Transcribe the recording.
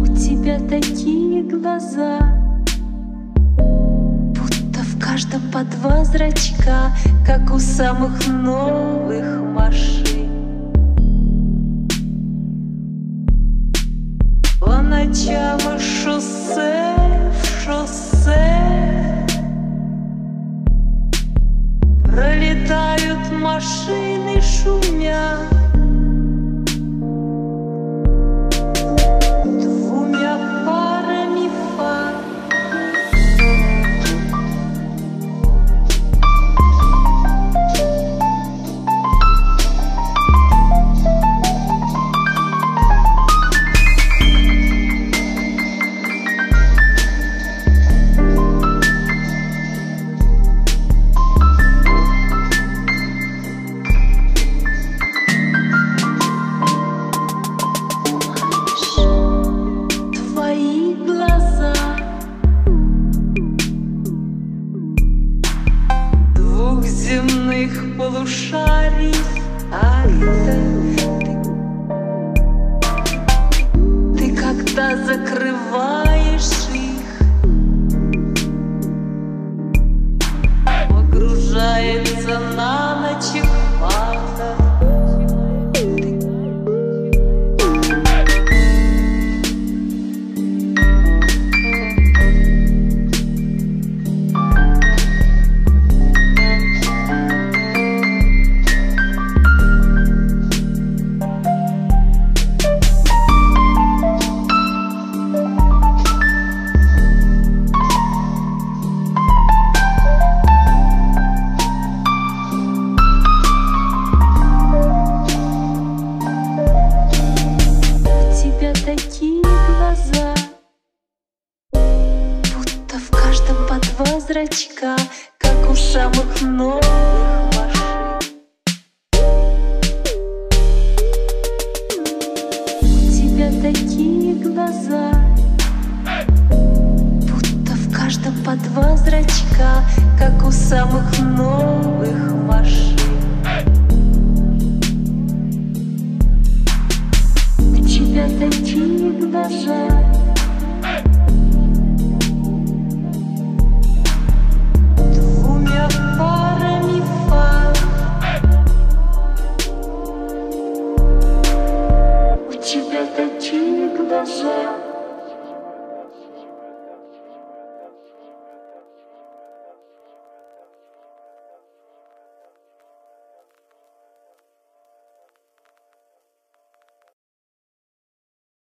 У тебя такие глаза, в каждом по два зрачка, как у самых новых машин. По ночам и шоссе, шоссе Пролетают машины земных полушарий. А это ты. Ты когда закрываешь зрачка, как у самых новых машин. У тебя такие глаза, будто в каждом по два зрачка, как у самых новых машин. У тебя такие глаза У тебя такие глаза